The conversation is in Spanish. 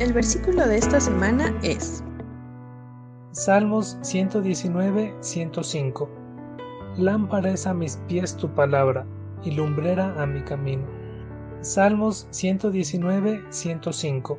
El versículo de esta semana es Salmos 119, 105. Lámpara es a mis pies tu palabra y lumbrera a mi camino. Salmos 119, 105.